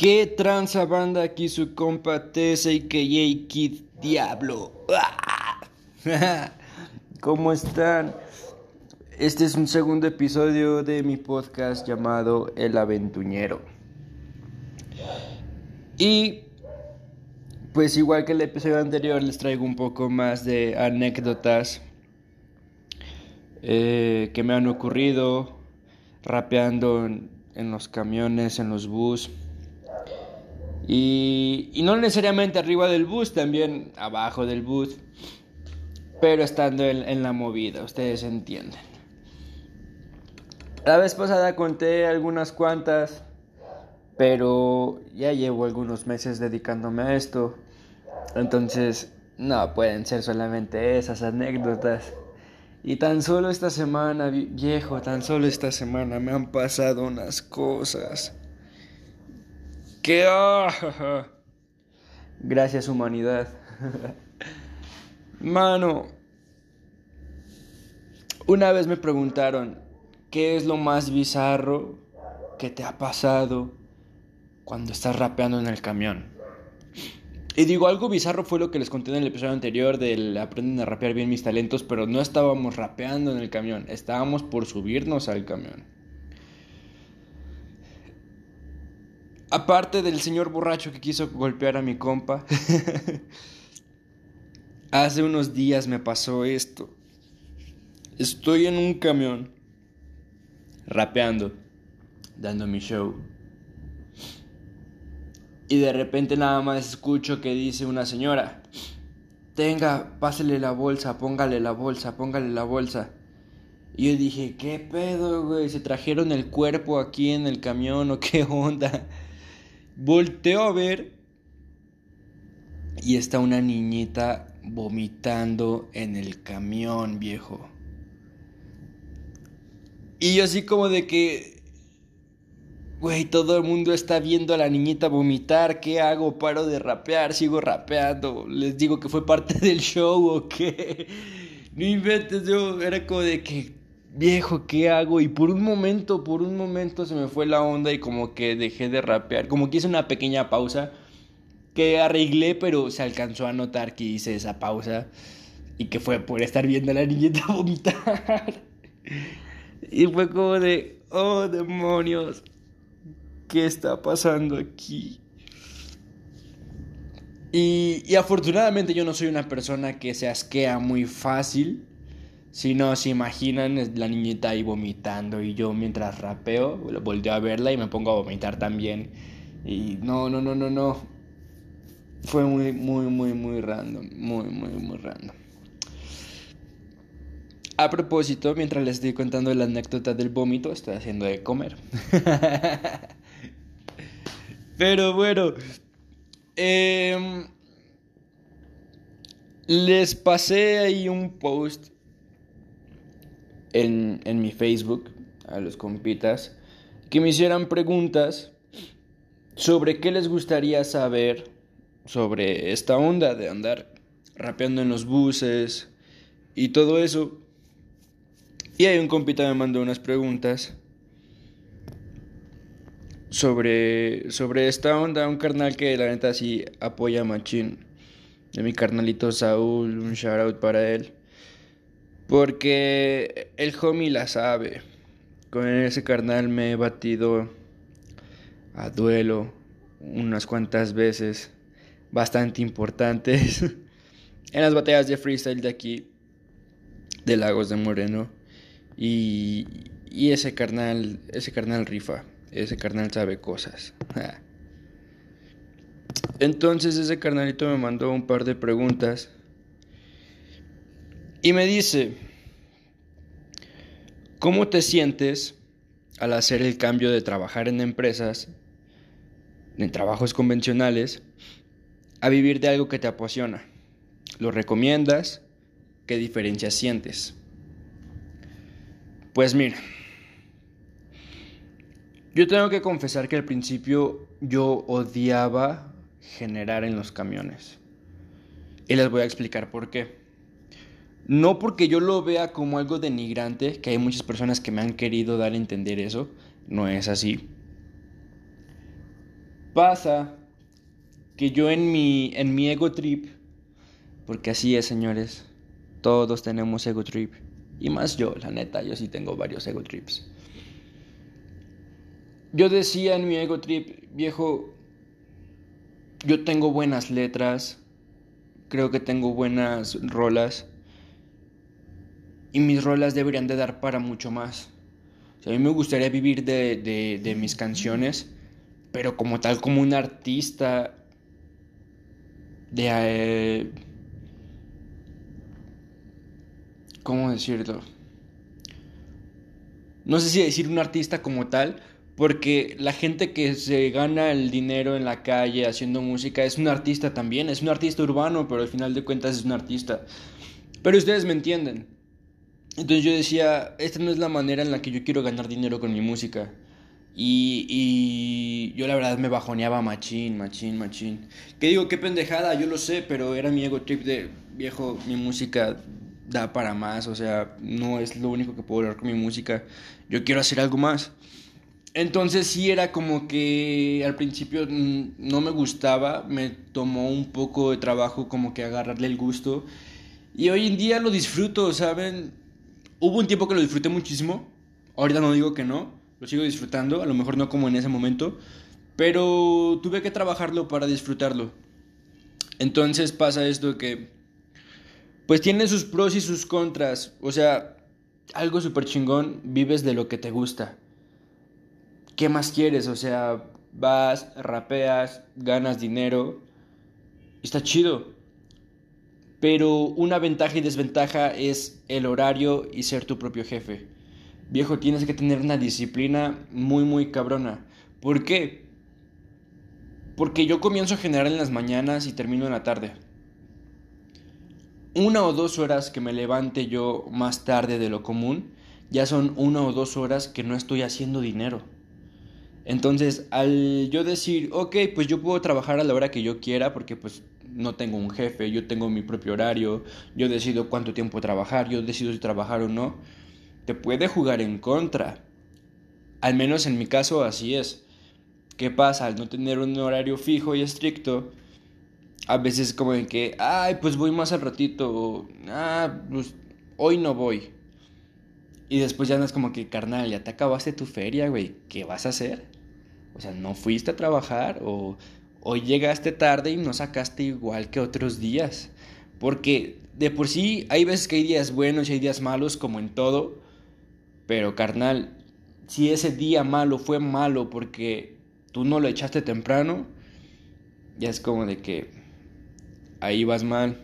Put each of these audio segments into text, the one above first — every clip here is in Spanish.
¿Qué tranza banda aquí su compa que Kid Diablo? ¿Cómo están? Este es un segundo episodio de mi podcast llamado El Aventuñero. Y pues igual que el episodio anterior les traigo un poco más de anécdotas eh, que me han ocurrido rapeando en, en los camiones, en los bus. Y, no necesariamente arriba del bus, también abajo del bus. Pero estando en, la movida, ustedes entienden. La vez pasada conté algunas cuantas, pero ya llevo algunos meses dedicándome a esto. Entonces, no pueden ser solamente esas anécdotas. Y tan solo esta semana, viejo, tan solo esta semana me han pasado unas cosas. ¡Qué Gracias humanidad. Mano, una vez me preguntaron, ¿qué es lo más bizarro que te ha pasado cuando estás rapeando en el camión? Y digo, algo bizarro fue lo que les conté en el episodio anterior del aprenden a rapear bien mis talentos, pero no estábamos rapeando en el camión, estábamos por subirnos al camión. Aparte del señor borracho que quiso golpear a mi compa, hace unos días me pasó esto. Estoy en un camión, rapeando, dando mi show. Y de repente nada más escucho que dice una señora, tenga, pásele la bolsa, póngale la bolsa, póngale la bolsa. Y yo dije, ¿qué pedo, güey? ¿Se trajeron el cuerpo aquí en el camión o qué onda? Volteo a ver y está una niñita vomitando en el camión, viejo. Y yo así como de que, güey, todo el mundo está viendo a la niñita vomitar, ¿qué hago? Paro de rapear, sigo rapeando, les digo que fue parte del show o qué. No inventes, yo era como de que, viejo, ¿qué hago? Y por un momento, por un momento se me fue la onda y como que dejé de rapear, como que hice una pequeña pausa que arreglé, pero se alcanzó a notar que hice esa pausa y que fue por estar viendo a la niñita vomitar. y fue como de, oh demonios, ¿qué está pasando aquí? Y, y afortunadamente yo no soy una persona que se asquea muy fácil. Si no se imaginan, la niñita ahí vomitando y yo mientras rapeo, volteo a verla y me pongo a vomitar también. Y no, no, no, no, no. Fue muy, muy, muy, muy random. Muy, muy, muy random. A propósito, mientras les estoy contando la anécdota del vómito, estoy haciendo de comer. Pero bueno. Em, les pasé ahí un post en, en mi Facebook a los compitas que me hicieran preguntas sobre qué les gustaría saber sobre esta onda de andar rapeando en los buses y todo eso. Y hay un compita me mandó unas preguntas sobre, sobre esta onda, un carnal que la neta sí apoya a Machín. De mi carnalito Saúl, un shout out para él. Porque el homie la sabe. Con ese carnal me he batido a duelo unas cuantas veces bastante importantes en las batallas de freestyle de aquí de Lagos de Moreno y, y ese carnal ese carnal rifa ese carnal sabe cosas entonces ese carnalito me mandó un par de preguntas y me dice, ¿cómo te sientes al hacer el cambio de trabajar en empresas, en trabajos convencionales, a vivir de algo que te apasiona? ¿Lo recomiendas? ¿Qué diferencias sientes? Pues mira, yo tengo que confesar que al principio yo odiaba generar en los camiones. Y les voy a explicar por qué. No porque yo lo vea como algo denigrante, que hay muchas personas que me han querido dar a entender eso, no es así. Pasa que yo en mi, en mi ego trip, porque así es, señores, todos tenemos ego trip. Y más yo, la neta, yo sí tengo varios ego trips. Yo decía en mi ego trip, viejo, yo tengo buenas letras, creo que tengo buenas rolas y mis rolas deberían de dar para mucho más. a mí me gustaría vivir de, mis canciones, pero como tal, como un artista de... Eh, ¿Cómo decirlo? No sé si decir un artista como tal, porque la gente que se gana el dinero en la calle haciendo música es un artista también, es un artista urbano, pero al final de cuentas es un artista. Pero ustedes me entienden. Entonces yo decía, esta no es la manera en la que yo quiero ganar dinero con mi música. Y, y yo la verdad me bajoneaba machín, machín, machín. Que digo, qué pendejada, yo lo sé, pero era mi ego trip de viejo, mi música da para más, o sea, no es lo único que puedo lograr con mi música. Yo quiero hacer algo más. Entonces sí era como que al principio no me gustaba, me tomó un poco de trabajo como que agarrarle el gusto. Y hoy en día lo disfruto, ¿saben? Hubo un tiempo que lo disfruté muchísimo, ahorita no digo que no, lo sigo disfrutando, a lo mejor no como en ese momento, pero tuve que trabajarlo para disfrutarlo. Entonces pasa esto que, pues tiene sus pros y sus contras, o sea, algo súper chingón, vives de lo que te gusta. ¿qué más quieres? O sea, vas, rapeas, ganas dinero, está chido. Pero una ventaja y desventaja es el horario y ser tu propio jefe. Viejo, tienes que tener una disciplina muy, muy cabrona. ¿Por qué? Porque yo comienzo a generar en las mañanas y termino en la tarde. Una o dos horas que me levante yo más tarde de lo común, ya son una o dos horas que no estoy haciendo dinero. Entonces, al yo decir, ok, pues yo puedo trabajar a la hora que yo quiera porque pues no tengo un jefe, yo tengo mi propio horario, yo decido cuánto tiempo trabajar, yo decido si trabajar o no, te puede jugar en contra. Al menos en mi caso así es. ¿Qué pasa? Al no tener un horario fijo y estricto, a veces como de que, ay, pues voy más al ratito, o, ah, pues hoy no voy. Y después ya no es como que, carnal, ya te acabaste tu feria, güey, ¿qué vas a hacer? O sea, no fuiste a trabajar o hoy llegaste tarde y no sacaste igual que otros días. Porque de por sí hay veces que hay días buenos y hay días malos como en todo. Pero carnal, si ese día malo fue malo porque tú no lo echaste temprano, ya es como de que ahí vas mal.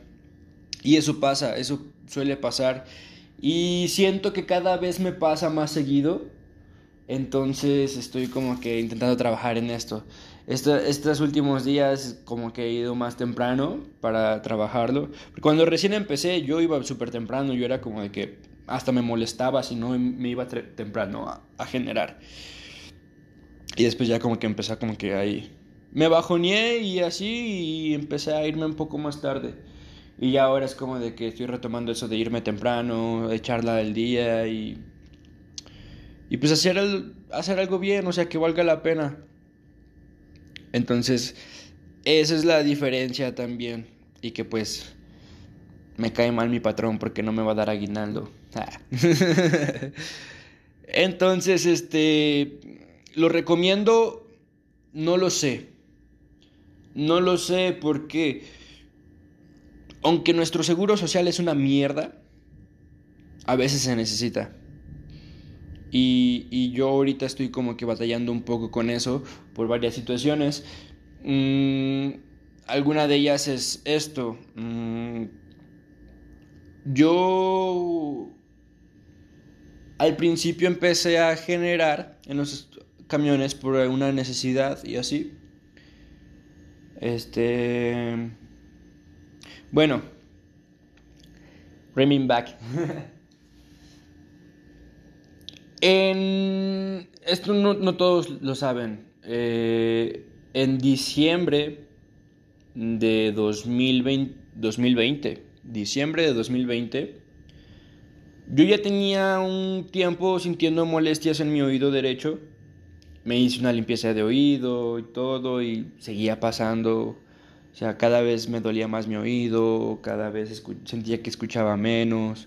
Y eso pasa, eso suele pasar. Y siento que cada vez me pasa más seguido. Entonces estoy como que intentando trabajar en esto. Estos últimos días como que he ido más temprano para trabajarlo. Cuando recién empecé yo iba súper temprano. Yo era como de que hasta me molestaba si no me iba temprano a, generar. Y después ya como que empecé como que ahí... Me bajoneé y así y empecé a irme un poco más tarde. Y ya ahora es como de que estoy retomando eso de irme temprano, echarla del día y. Y pues hacer, hacer algo bien, o sea, que valga la pena. Entonces, esa es la diferencia también. Y que pues. Me cae mal mi patrón porque no me va a dar aguinaldo. Ah. Entonces, este. Lo recomiendo. No lo sé. No lo sé porque aunque nuestro seguro social es una mierda, a veces se necesita. Y, yo ahorita estoy como que batallando un poco con eso por varias situaciones. Mm, alguna de ellas es esto. Mm, yo al principio empecé a generar en los camiones por una necesidad y así. Este bueno, Reming back. en, esto no, todos lo saben. Eh, en diciembre de 2020, 2020, diciembre de 2020, yo ya tenía un tiempo sintiendo molestias en mi oído derecho me hice una limpieza de oído y todo y seguía pasando. O sea, cada vez me dolía más mi oído, cada vez sentía que escuchaba menos.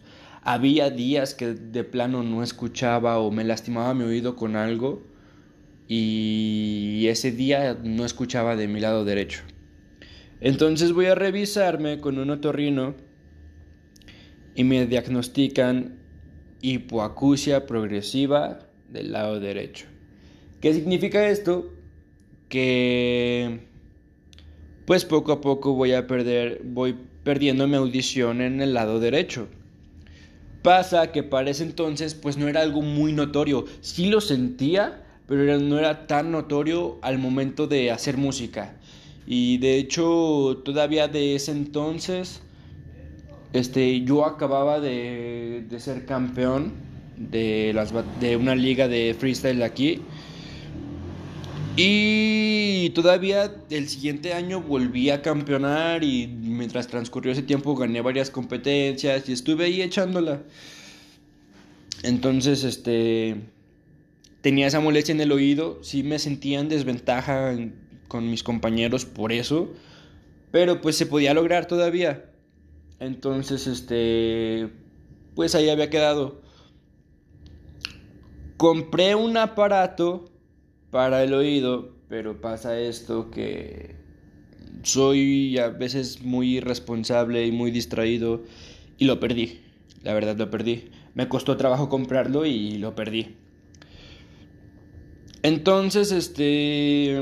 Había días que de plano no escuchaba o me lastimaba mi oído con algo y ese día no escuchaba de mi lado derecho. Entonces voy a revisarme con un otorrino y me diagnostican hipoacusia progresiva del lado derecho. ¿Qué significa esto? Que pues poco a poco voy a perder, voy perdiendo mi audición en el lado derecho. Pasa que para ese entonces pues no era algo muy notorio, sí lo sentía, pero no era tan notorio al momento de hacer música. Y de hecho todavía de ese entonces este, yo acababa de, de ser campeón de, las, de una liga de freestyle aquí. Y todavía el siguiente año volví a campeonar y mientras transcurrió ese tiempo gané varias competencias y estuve ahí echándola. Entonces, este, tenía esa molestia en el oído, sí me sentía en desventaja con mis compañeros por eso, pero pues se podía lograr todavía. Entonces, este, pues ahí había quedado. Compré un aparato para el oído, pero pasa esto que soy a veces muy irresponsable y muy distraído y lo perdí. La verdad lo perdí. Me costó trabajo comprarlo y lo perdí. Entonces, este,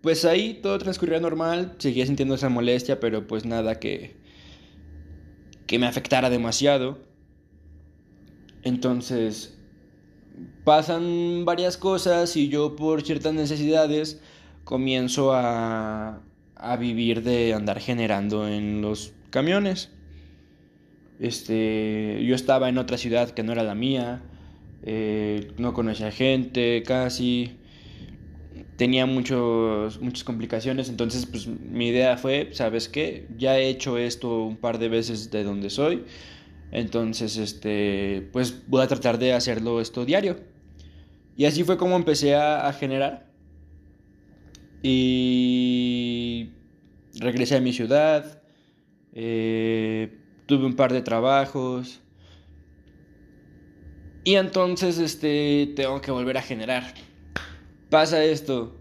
pues ahí todo transcurría normal, seguía sintiendo esa molestia, pero pues nada que que me afectara demasiado. Entonces, pasan varias cosas y yo por ciertas necesidades comienzo a, a vivir de andar generando en los camiones. Este, yo estaba en otra ciudad que no era la mía, eh, no conocía gente casi, tenía muchos, muchas complicaciones, entonces pues mi idea fue, ¿sabes qué? Ya he hecho esto un par de veces de donde soy, entonces este, pues voy a tratar de hacerlo esto diario. Y así fue como empecé a, generar. Y regresé a mi ciudad, eh, tuve un par de trabajos. Y entonces este, tengo que volver a generar pasa esto.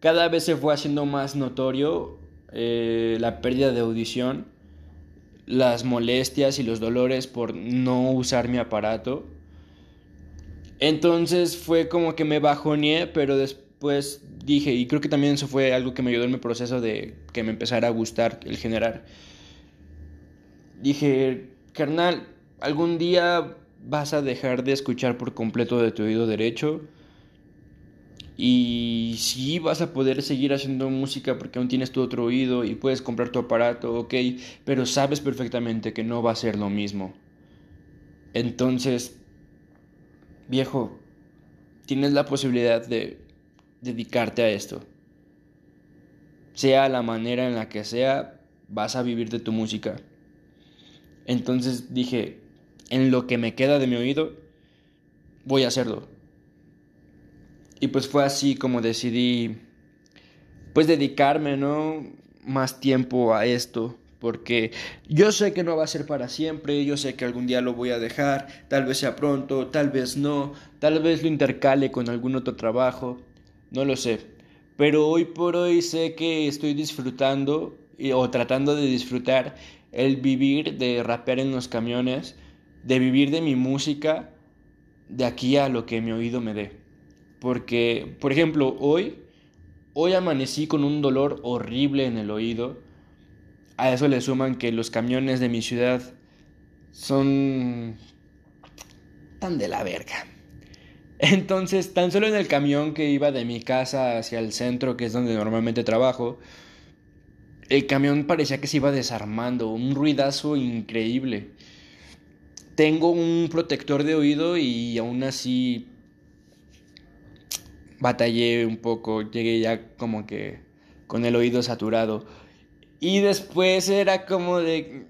Cada vez se fue haciendo más notorio eh, la pérdida de audición, las molestias y los dolores por no usar mi aparato. Entonces fue como que me bajoneé, pero después dije, y creo que también eso fue algo que me ayudó en mi proceso de que me empezara a gustar el generar. Dije, carnal, algún día vas a dejar de escuchar por completo de tu oído derecho y sí vas a poder seguir haciendo música porque aún tienes tu otro oído y puedes comprar tu aparato, ok, pero sabes perfectamente que no va a ser lo mismo. Entonces, viejo, tienes la posibilidad de dedicarte a esto. Sea la manera en la que sea, vas a vivir de tu música. Entonces dije, en lo que me queda de mi oído, voy a hacerlo. Y pues fue así como decidí pues dedicarme, ¿no? Más tiempo a esto. Porque yo sé que no va a ser para siempre, yo sé que algún día lo voy a dejar, tal vez sea pronto, tal vez no, tal vez lo intercale con algún otro trabajo, no lo sé. Pero hoy por hoy sé que estoy disfrutando o tratando de disfrutar el vivir de rapear en los camiones, de vivir de mi música, de aquí a lo que mi oído me dé. Porque, por ejemplo, hoy, hoy amanecí con un dolor horrible en el oído. A eso le suman que los camiones de mi ciudad son tan de la verga. Entonces, tan solo en el camión que iba de mi casa hacia el centro, que es donde normalmente trabajo, el camión parecía que se iba desarmando, un ruidazo increíble. Tengo un protector de oído y aún así batallé un poco, llegué ya como que con el oído saturado. Y después era como de...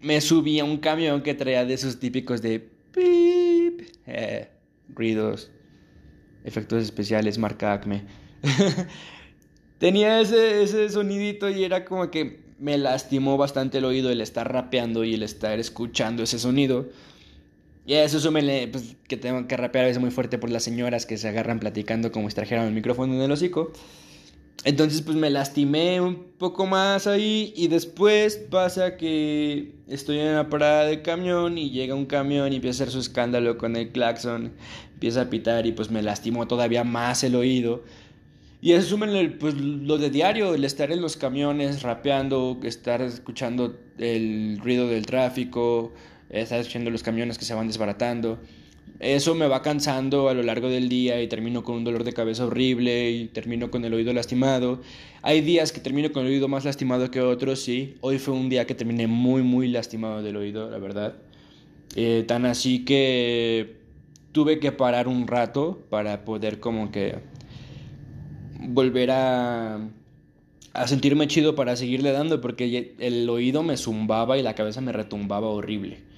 Me subí a un camión que traía de esos típicos de... Pip, eh, ruidos. Efectos especiales, marca Acme. Tenía ese, ese sonidito y era como que me lastimó bastante el oído el estar rapeando y el estar escuchando ese sonido. Y a eso súmele pues, que tengo que rapear a veces muy fuerte por las señoras que se agarran platicando como si trajeran el micrófono en el hocico. Entonces pues me lastimé un poco más ahí y después pasa que estoy en la parada de camión y llega un camión y empieza a hacer su escándalo con el claxon, empieza a pitar y pues me lastimó todavía más el oído. Y eso sumen pues, lo de diario, el estar en los camiones rapeando, estar escuchando el ruido del tráfico, estar escuchando los camiones que se van desbaratando. Eso me va cansando a lo largo del día y termino con un dolor de cabeza horrible y termino con el oído lastimado. Hay días que termino con el oído más lastimado que otros, sí. Hoy fue un día que terminé muy, muy lastimado del oído, la verdad. Eh, tan así que tuve que parar un rato para poder como que volver a, a sentirme chido para seguirle dando porque el oído me zumbaba y la cabeza me retumbaba horrible.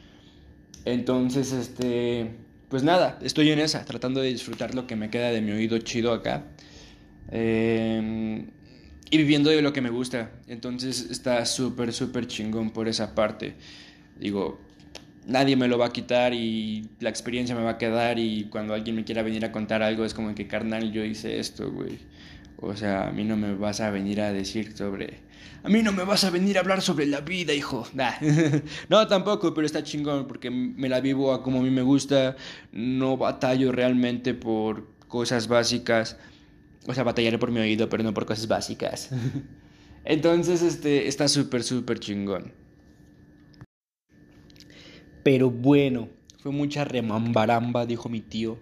Entonces, este, pues nada, estoy en esa, tratando de disfrutar lo que me queda de mi oído chido acá. Em, y viviendo de lo que me gusta. Entonces está súper, súper chingón por esa parte. Digo, nadie me lo va a quitar y la experiencia me va a quedar y cuando alguien me quiera venir a contar algo es como que carnal yo hice esto, güey. O sea, a mí no me vas a venir a decir sobre... A mí no me vas a venir a hablar sobre la vida, hijo. no, tampoco, pero está chingón porque me la vivo a como a mí me gusta. No batallo realmente por cosas básicas. O sea, batallaré por mi oído, pero no por cosas básicas. Entonces, este, está súper, súper chingón. Pero bueno, fue mucha remambaramba, dijo mi tío,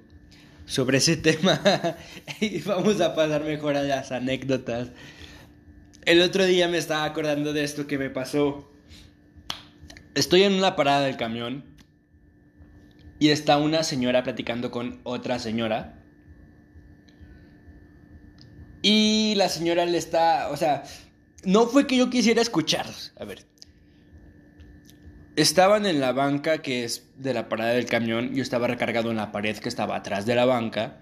sobre ese tema. y vamos a pasar mejor a las anécdotas. El otro día me estaba acordando de esto que me pasó. Estoy en una parada del camión y está una señora platicando con otra señora. Y la señora le está, o sea, no fue que yo quisiera escucharlos. A ver, Estaban en la banca que es de la parada del camión. Yo estaba recargado en la pared que estaba atrás de la banca.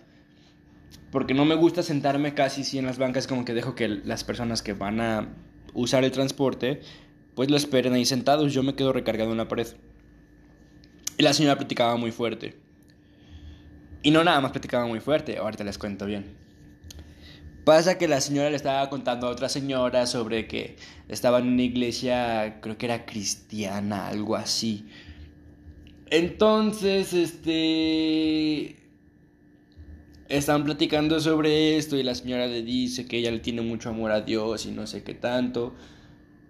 Porque no me gusta sentarme casi si en las bancas como que dejo que las personas que van a usar el transporte pues lo esperen ahí sentados. Yo me quedo recargado en la pared. Y la señora platicaba muy fuerte. Y no nada más platicaba muy fuerte, ahorita les cuento bien. Pasa que la señora le estaba contando a otra señora sobre que estaba en una iglesia, creo que era cristiana, algo así. Entonces, este... Estaban platicando sobre esto y la señora le dice que ella le tiene mucho amor a Dios y no sé qué tanto.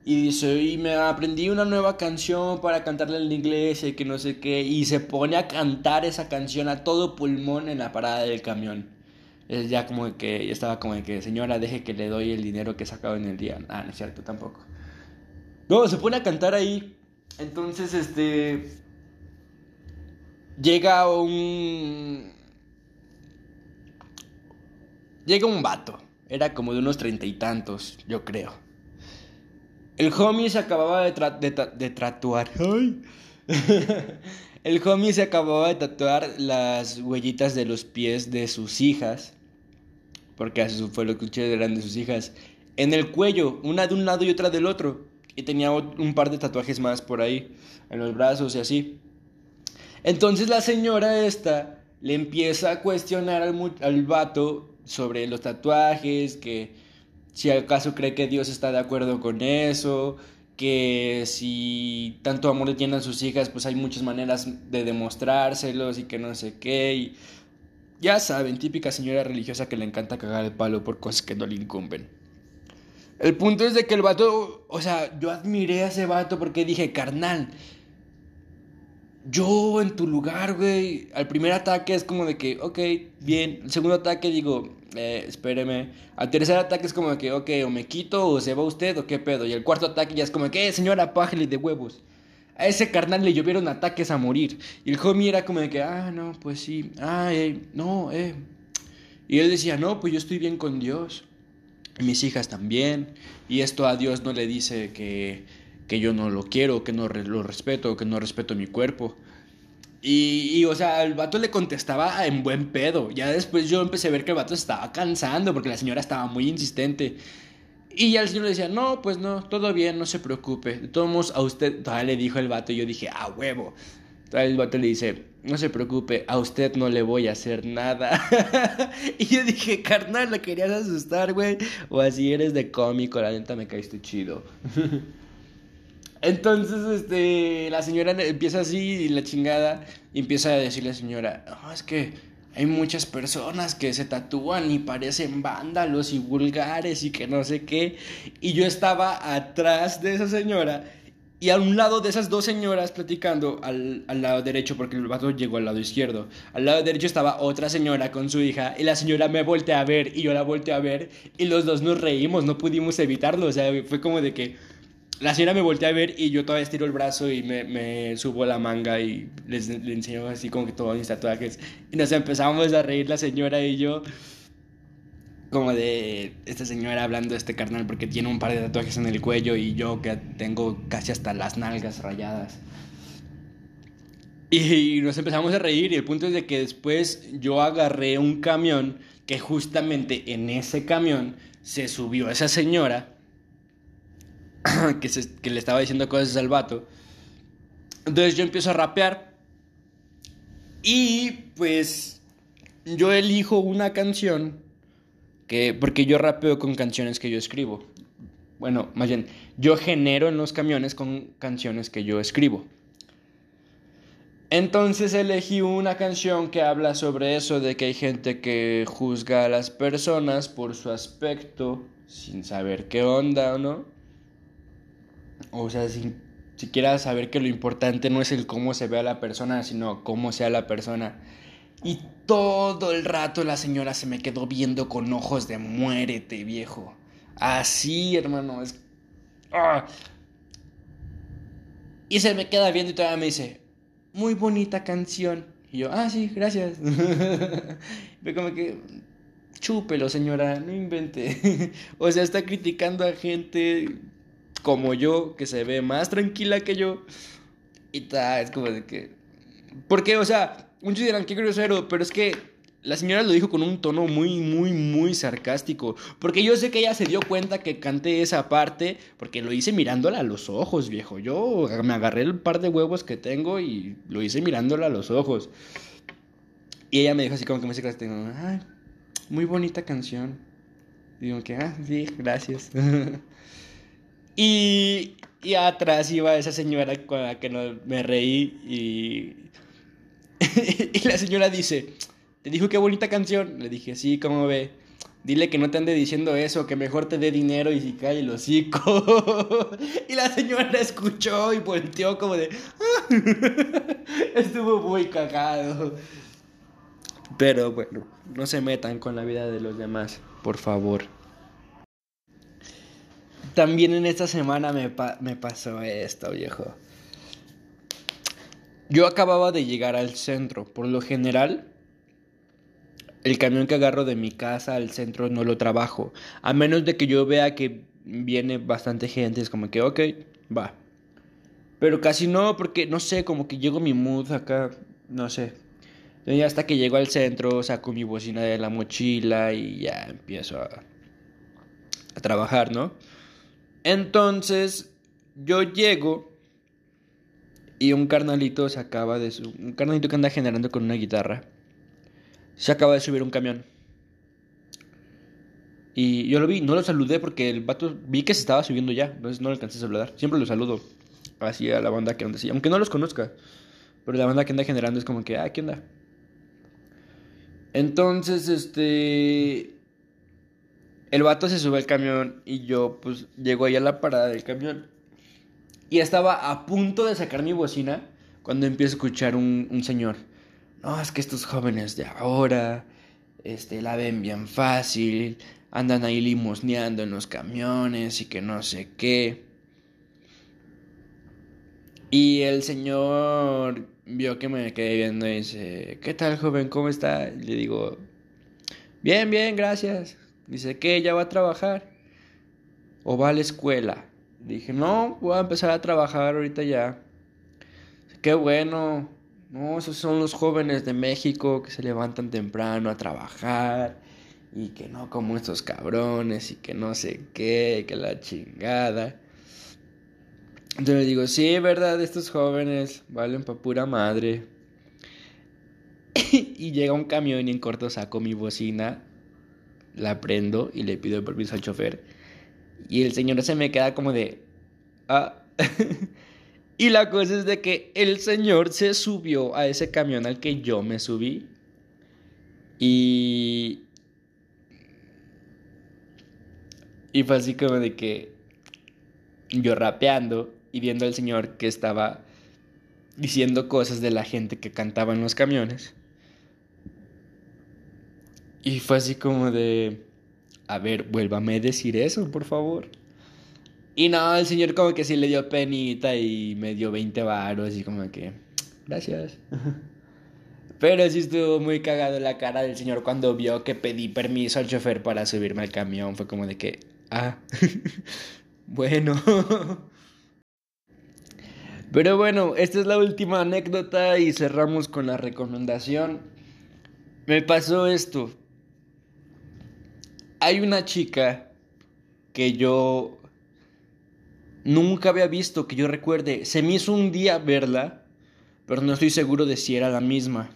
Y dice, y me aprendí una nueva canción para cantarle en la iglesia y que no sé qué. Y se pone a cantar esa canción a todo pulmón en la parada del camión es ya como que ya estaba como de que, señora, deje que le doy el dinero que he sacado en el día. Ah, no es cierto, tampoco. No, se pone a cantar ahí. Entonces, este. Llega un. Llega un vato. Era como de unos treinta y tantos, yo creo. El homie se acababa de, de, tatuar. El homie se acababa de tatuar las huellitas de los pies de sus hijas porque eso fue lo que escuché eran de sus hijas, en el cuello, una de un lado y otra del otro. Y tenía un par de tatuajes más por ahí, en los brazos y así. Entonces la señora esta le empieza a cuestionar al, al vato sobre los tatuajes, que si acaso cree que Dios está de acuerdo con eso, que si tanto amor le tienen a sus hijas, pues hay muchas maneras de demostrárselos y que no sé qué. Y ya saben, típica señora religiosa que le encanta cagar el palo por cosas que no le incumben. El punto es de que el vato, o sea, yo admiré a ese vato porque dije, carnal, yo en tu lugar, güey, al primer ataque es como de que, ok, bien. El segundo ataque digo, eh, espéreme. Al tercer ataque es como de que, ok, o me quito o se va usted o qué pedo. Y el cuarto ataque ya es como de que, eh, señora, pájale de huevos. A ese carnal le llovieron ataques a morir. Y el homie era como de que, ah, no, pues sí, ah, eh, no, eh. Y él decía, no, pues yo estoy bien con Dios. mis hijas también. Y esto a Dios no le dice que, que yo no lo quiero, que no lo respeto, que no respeto mi cuerpo. Y, y, o sea, el vato le contestaba en buen pedo. Ya después yo empecé a ver que el vato estaba cansando porque la señora estaba muy insistente. Y ya el señor le decía, no, pues no, todo bien, no se preocupe. De todos modos, a usted, todavía le dijo el vato y yo dije, ah, huevo. Todavía el vato le dice, no se preocupe, a usted no le voy a hacer nada. y yo dije, carnal, ¿la querías asustar, güey? O así eres de cómico, la neta me caíste chido. Entonces, este, la señora empieza así y la chingada y empieza a decirle a la señora, no, es que hay muchas personas que se tatúan y parecen vándalos y vulgares y que no sé qué. Y yo estaba atrás de esa señora y a un lado de esas dos señoras platicando, al, al, lado derecho, porque el vato llegó al lado izquierdo, al lado derecho estaba otra señora con su hija, y la señora me voltea a ver, y yo la volteé a ver, y los dos nos reímos, no pudimos evitarlo, o sea, fue como de que la señora me voltea a ver y yo todavía estiro el brazo y me, subo la manga y les, le enseño así como que todos mis tatuajes. Y nos empezamos a reír la señora y yo, como de esta señora hablando de este carnal porque tiene un par de tatuajes en el cuello y yo que tengo casi hasta las nalgas rayadas. Y nos empezamos a reír y el punto es de que después yo agarré un camión que justamente en ese camión se subió esa señora que, se, le estaba diciendo cosas al vato. Entonces yo empiezo a rapear. Y pues yo elijo una canción que porque yo rapeo con canciones que yo escribo. Bueno, más bien, yo genero en los camiones con canciones que yo escribo. Entonces elegí una canción que habla sobre eso, de que hay gente que juzga a las personas por su aspecto, sin saber qué onda o no. O sea, sin siquiera saber que lo importante no es el cómo se ve a la persona, sino cómo sea la persona. Y todo el rato la señora se me quedó viendo con ojos de muérete, viejo. Así, hermano, es... ¡Ah! Y se me queda viendo y todavía me dice, muy bonita canción. Y yo, ah, sí, gracias. Ve como que, chúpelo, señora, no invente. o sea, está criticando a gente como yo, que se ve más tranquila que yo. Y tal, es como de que... Porque, o sea, muchos dirán, qué grosero, pero es que la señora lo dijo con un tono muy, muy, muy sarcástico. Porque yo sé que ella se dio cuenta que canté esa parte, porque lo hice mirándola a los ojos, viejo. Yo me agarré el par de huevos que tengo y lo hice mirándola a los ojos. Y ella me dijo así como que me dice, ay, muy bonita canción. Digo que, ah, sí, gracias. Y, y atrás iba esa señora con la que no, me reí y, y la señora dice, ¿te dijo qué bonita canción? Le dije, sí, ¿cómo ve? Dile que no te ande diciendo eso, que mejor te dé dinero y si cae el hocico. y la señora escuchó y volteó como de... Estuvo muy cagado. Pero bueno, no se metan con la vida de los demás, por favor. También en esta semana me, pasó esto, viejo. Yo acababa de llegar al centro. Por lo general, el camión que agarro de mi casa al centro no lo trabajo. A menos de que yo vea que viene bastante gente. Es como que, ok, va. Pero casi no, porque no sé, como que llego mi mood acá, no sé. Y hasta que llego al centro, saco mi bocina de la mochila y ya empiezo a, a trabajar, ¿no? Entonces yo llego y un carnalito se acaba de subir, un carnalito que anda generando con una guitarra, se acaba de subir un camión. Y yo lo vi, no lo saludé porque el vato vi que se estaba subiendo ya, entonces no le alcancé a saludar. Siempre lo saludo así a la banda que anda así, aunque no los conozca. Pero la banda que anda generando es como que, ah, ¿qué onda? Entonces, este el vato se sube al camión y yo pues llego ahí a la parada del camión. Y estaba a punto de sacar mi bocina cuando empiezo a escuchar un, un señor. No, es que estos jóvenes de ahora este, la ven bien fácil, andan ahí limosneando en los camiones y que no sé qué. Y el señor vio que me quedé viendo y dice, ¿qué tal joven? ¿Cómo está? Y le digo, bien, bien, gracias. Dice, ¿qué? ¿Ya va a trabajar? ¿O va a la escuela? Dije, no, voy a empezar a trabajar ahorita ya. Qué bueno. No, esos son los jóvenes de México que se levantan temprano a trabajar y que no como estos cabrones y que no sé qué, que la chingada. Entonces le digo, sí, verdad, estos jóvenes valen pa' pura madre. y llega un camión y en corto saco mi bocina, la prendo y le pido permiso al chofer. Y el señor se me queda como de, ah. y la cosa es de que el señor se subió a ese camión al que yo me subí. Y... Y fue así como de que yo rapeando y viendo al señor que estaba diciendo cosas de la gente que cantaba en los camiones. Y fue así como de, a ver, vuélvame a decir eso, por favor. Y no, el señor como que sí le dio penita y me dio 20 varos y como que, gracias. Pero sí estuvo muy cagado la cara del señor cuando vio que pedí permiso al chofer para subirme al camión. Fue como de que, ah, bueno. Pero bueno, esta es la última anécdota y cerramos con la recomendación. Me pasó esto. Hay una chica que yo nunca había visto, que yo recuerde. Se me hizo un día verla, pero no estoy seguro de si era la misma.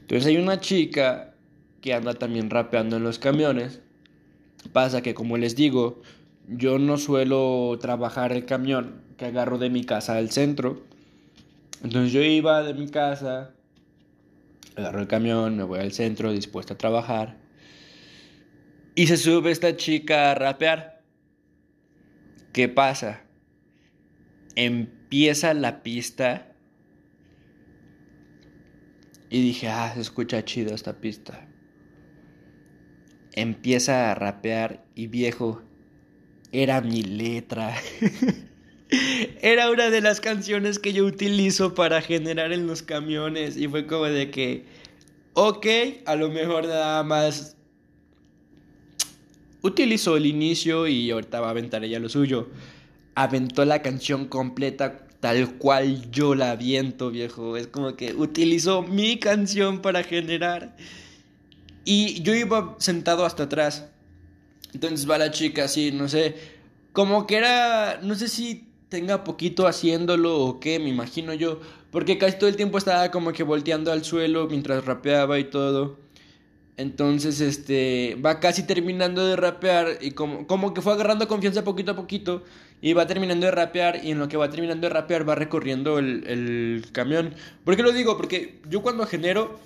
Entonces hay una chica que anda también rapeando en los camiones. Pasa que, como les digo, yo no suelo trabajar el camión que agarro de mi casa al centro. Entonces yo iba de mi casa, agarro el camión, me voy al centro dispuesto a trabajar. Y se sube esta chica a rapear. ¿Qué pasa? Empieza la pista. Y dije, ah, se escucha chido esta pista. Empieza a rapear y viejo, era mi letra. Era una de las canciones que yo utilizo para generar en los camiones y fue como de que, ok, a lo mejor nada más utilizo el inicio y ahorita va a aventar ella lo suyo. Aventó la canción completa tal cual yo la aviento, viejo. Es como que utilizó mi canción para generar. Y yo iba sentado hasta atrás. Entonces va la chica así, no sé, como que era, no sé si tenga poquito haciéndolo o qué, me imagino yo, porque casi todo el tiempo estaba como que volteando al suelo mientras rapeaba y todo. Entonces, este, va casi terminando de rapear y como, como que fue agarrando confianza poquito a poquito y va terminando de rapear y en lo que va terminando de rapear va recorriendo el, el camión. ¿Por qué lo digo? Porque yo cuando genero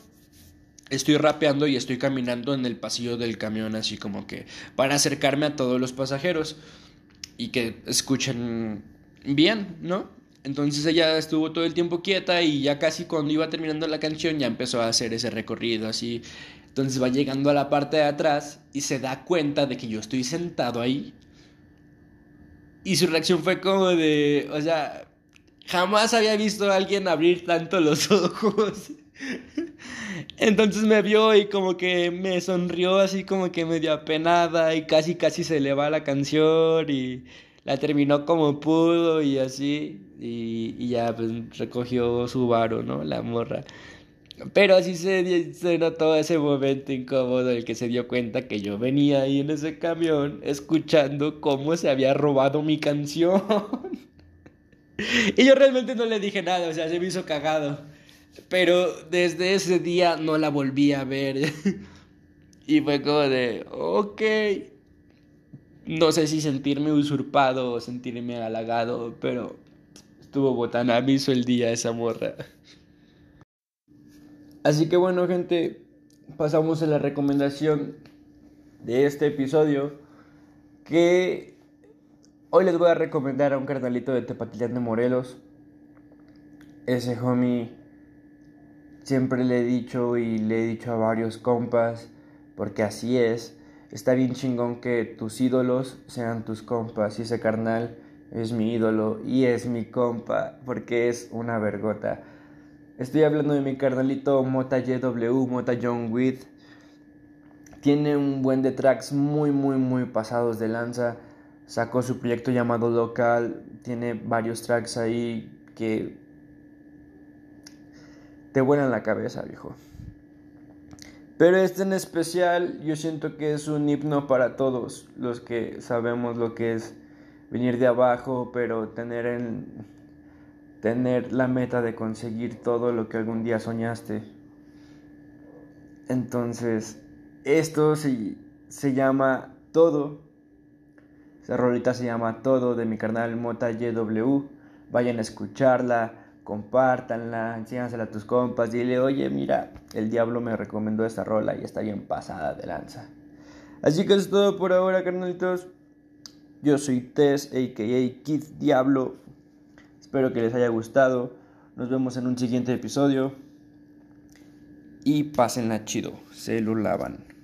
estoy rapeando y estoy caminando en el pasillo del camión así como que para acercarme a todos los pasajeros y que escuchen bien, ¿no? Entonces ella estuvo todo el tiempo quieta y ya casi cuando iba terminando la canción ya empezó a hacer ese recorrido así. Entonces va llegando a la parte de atrás y se da cuenta de que yo estoy sentado ahí. Y su reacción fue como de, o sea, jamás había visto a alguien abrir tanto los ojos. Entonces me vio y como que me sonrió así como que medio apenada y casi casi se le va la canción y la terminó como pudo y así y, ya pues recogió su varo, ¿no? La morra. Pero así se, notó ese momento incómodo el que se dio cuenta que yo venía ahí en ese camión escuchando cómo se había robado mi canción. y yo realmente no le dije nada, o sea, se me hizo cagado. Pero desde ese día no la volví a ver. y fue como de, ok. No sé si sentirme usurpado o sentirme halagado, pero estuvo botana, el día esa morra. Así que bueno, gente, pasamos a la recomendación de este episodio. Que hoy les voy a recomendar a un carnalito de Tepatitlán de Morelos. Ese homie Siempre le he dicho y le he dicho a varios compas, porque así es. Está bien chingón que tus ídolos sean tus compas y ese carnal es mi ídolo y es mi compa porque es una vergota. Estoy hablando de mi carnalito Mota JW, Mota John With. Tiene un buen de tracks muy, muy, muy pasados de lanza. Sacó su proyecto llamado Local. Tiene varios tracks ahí que te vuelan la cabeza, viejo. Pero este en especial yo siento que es un himno para todos los que sabemos lo que es venir de abajo, pero tener en, tener la meta de conseguir todo lo que algún día soñaste. Entonces, esto se, se llama Todo. Esa rolita se llama Todo de mi canal Mota YW. Vayan a escucharla compártanla, enséñansela a tus compas, dile, oye, mira, el diablo me recomendó esta rola y está bien pasada de lanza. Así que es todo por ahora, carnalitos. Yo soy Tess, a.k.a. Kid Diablo. Espero que les haya gustado. Nos vemos en un siguiente episodio. Y pásenla chido. Se lo lavan.